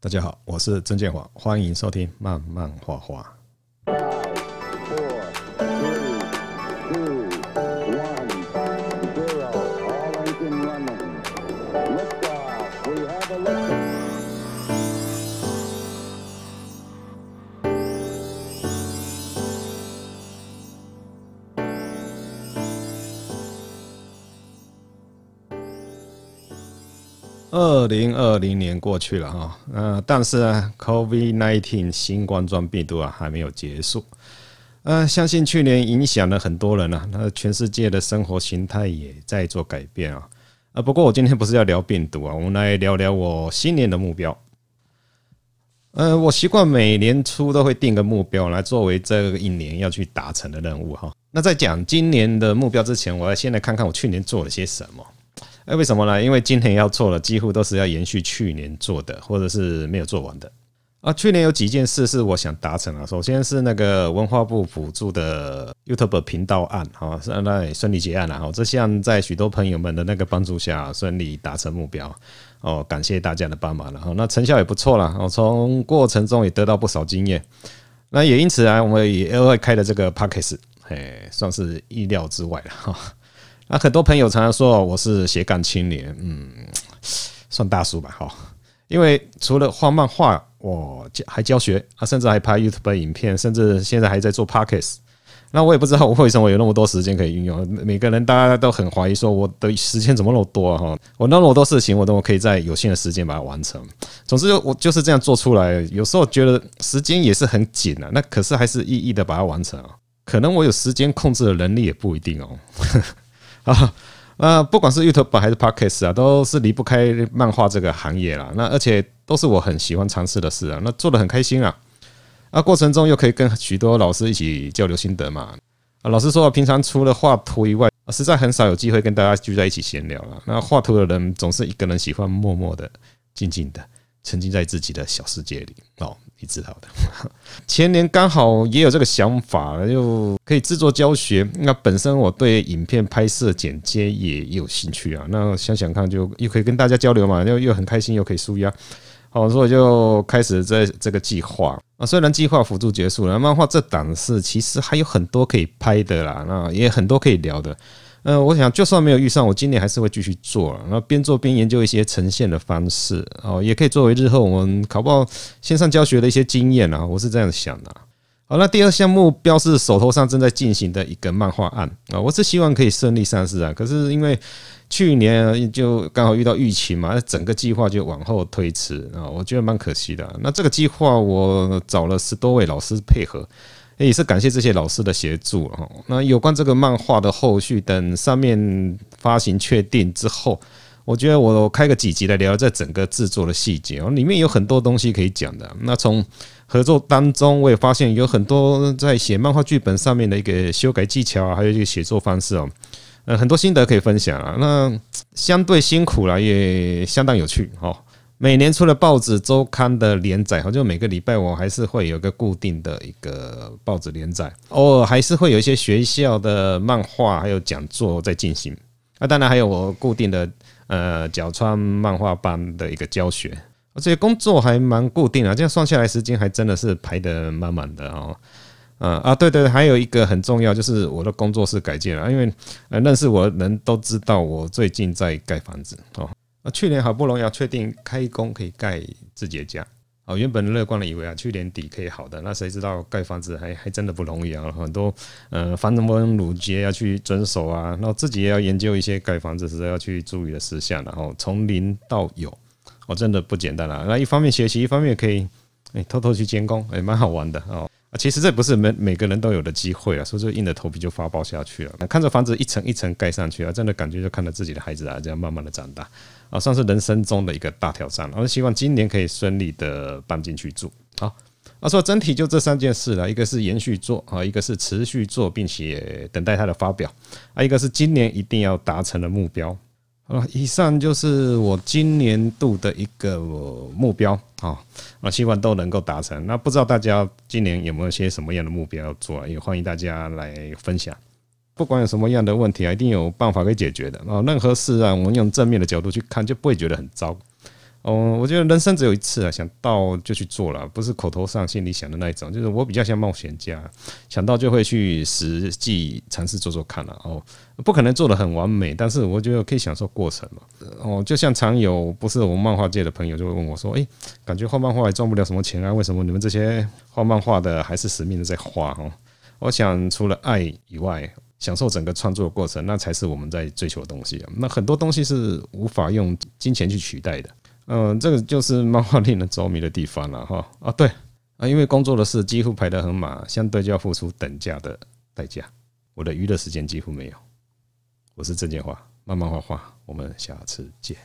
大家好，我是曾建华，欢迎收听慢慢画画。二零二零年过去了哈，呃，但是呢，COVID-19 新冠状病毒啊还没有结束，呃，相信去年影响了很多人啊，那全世界的生活形态也在做改变啊，啊，不过我今天不是要聊病毒啊，我们来聊聊我新年的目标。呃，我习惯每年初都会定个目标来作为这一年要去达成的任务哈。那在讲今年的目标之前，我要先来看看我去年做了些什么。哎，为什么呢？因为今年要做的几乎都是要延续去年做的，或者是没有做完的啊。去年有几件事是我想达成啊。首先是那个文化部补助的 YouTube 频道案，好，是那顺利结案了。好，这项在许多朋友们的那个帮助下顺利达成目标哦，感谢大家的帮忙了。好，那成效也不错了。我从过程中也得到不少经验。那也因此啊，我们也额外开了这个 Podcast，哎，算是意料之外了哈。那很多朋友常常说我是斜杠青年，嗯，算大叔吧，哈。因为除了画漫画，我教还教学啊，甚至还拍 YouTube 影片，甚至现在还在做 Podcast。那我也不知道我为什么有那么多时间可以运用。每个人大家都很怀疑说我的时间怎么那么多？哈，我那么多事情，我都可以在有限的时间把它完成。总之，我就是这样做出来。有时候觉得时间也是很紧啊，那可是还是一一的把它完成啊。可能我有时间控制的能力也不一定哦。啊，那不管是 YouTube 还是 Podcast 啊，都是离不开漫画这个行业啦。那而且都是我很喜欢尝试的事啊，那做的很开心啊。啊，过程中又可以跟许多老师一起交流心得嘛。啊，老实说，平常除了画图以外，实在很少有机会跟大家聚在一起闲聊了。那画图的人总是一个人喜欢默默的、静静的。沉浸在自己的小世界里哦，你知道的。前年刚好也有这个想法，又可以制作教学。那本身我对影片拍摄、剪接也有兴趣啊。那想想看，就又可以跟大家交流嘛，又又很开心，又可以舒压。好，所以我就开始在这个计划啊。虽然计划辅助结束了，漫画这档事其实还有很多可以拍的啦，那也很多可以聊的。嗯，我想就算没有预算，我今年还是会继续做，然后边做边研究一些呈现的方式，哦，也可以作为日后我们考报线上教学的一些经验啊，我是这样想的。好，那第二项目标是手头上正在进行的一个漫画案啊，我是希望可以顺利上市啊，可是因为去年就刚好遇到疫情嘛，整个计划就往后推迟啊，我觉得蛮可惜的。那这个计划我找了十多位老师配合。也是感谢这些老师的协助哦。那有关这个漫画的后续，等上面发行确定之后，我觉得我开个几集来聊这整个制作的细节哦，里面有很多东西可以讲的。那从合作当中，我也发现有很多在写漫画剧本上面的一个修改技巧啊，还有一个写作方式哦，呃，很多心得可以分享啊。那相对辛苦了，也相当有趣哦。每年除了报纸周刊的连载，好像每个礼拜我还是会有个固定的一个报纸连载，偶尔还是会有一些学校的漫画还有讲座在进行。那当然还有我固定的呃角川漫画班的一个教学，而且工作还蛮固定的，这样算下来时间还真的是排得满满的哦。啊啊，对对，还有一个很重要就是我的工作室改建了，因为认识我的人都知道我最近在盖房子哦。去年好不容易要确定开工可以盖自己的家，哦，原本乐观的以为啊，去年底可以好的，那谁知道盖房子还还真的不容易啊，很多呃繁文縟节要去遵守啊，然后自己也要研究一些盖房子时要去注意的事项，然后从零到有，哦，真的不简单啊。那一方面学习，一方面可以哎偷偷去监工，哎，蛮好玩的哦。啊，其实这不是每每个人都有的机会啊，所以说硬着头皮就发包下去了。看着房子一层一层盖上去啊，真的感觉就看着自己的孩子啊，这样慢慢的长大啊，算是人生中的一个大挑战。我希望今年可以顺利的搬进去住。好，啊，说整体就这三件事了，一个是延续做啊，一个是持续做，并且等待它的发表啊，一个是今年一定要达成的目标。啊，以上就是我今年度的一个目标啊，啊，希望都能够达成。那不知道大家今年有没有些什么样的目标要做？也欢迎大家来分享。不管有什么样的问题啊，一定有办法可以解决的啊。任何事啊，我们用正面的角度去看，就不会觉得很糟。哦，我觉得人生只有一次啊，想到就去做了，不是口头上心里想的那一种。就是我比较像冒险家，想到就会去实际尝试做做看了。哦，不可能做得很完美，但是我觉得可以享受过程嘛。哦，就像常有不是我们漫画界的朋友就会问我说：“诶，感觉画漫画也赚不了什么钱啊，为什么你们这些画漫画的还是死命的在画？”哦，我想除了爱以外，享受整个创作的过程，那才是我们在追求的东西。那很多东西是无法用金钱去取代的。嗯，这个就是漫画令人着迷的地方了哈啊，对啊，因为工作的事几乎排得很满，相对就要付出等价的代价。我的娱乐时间几乎没有。我是郑建华，慢慢画画，我们下次见。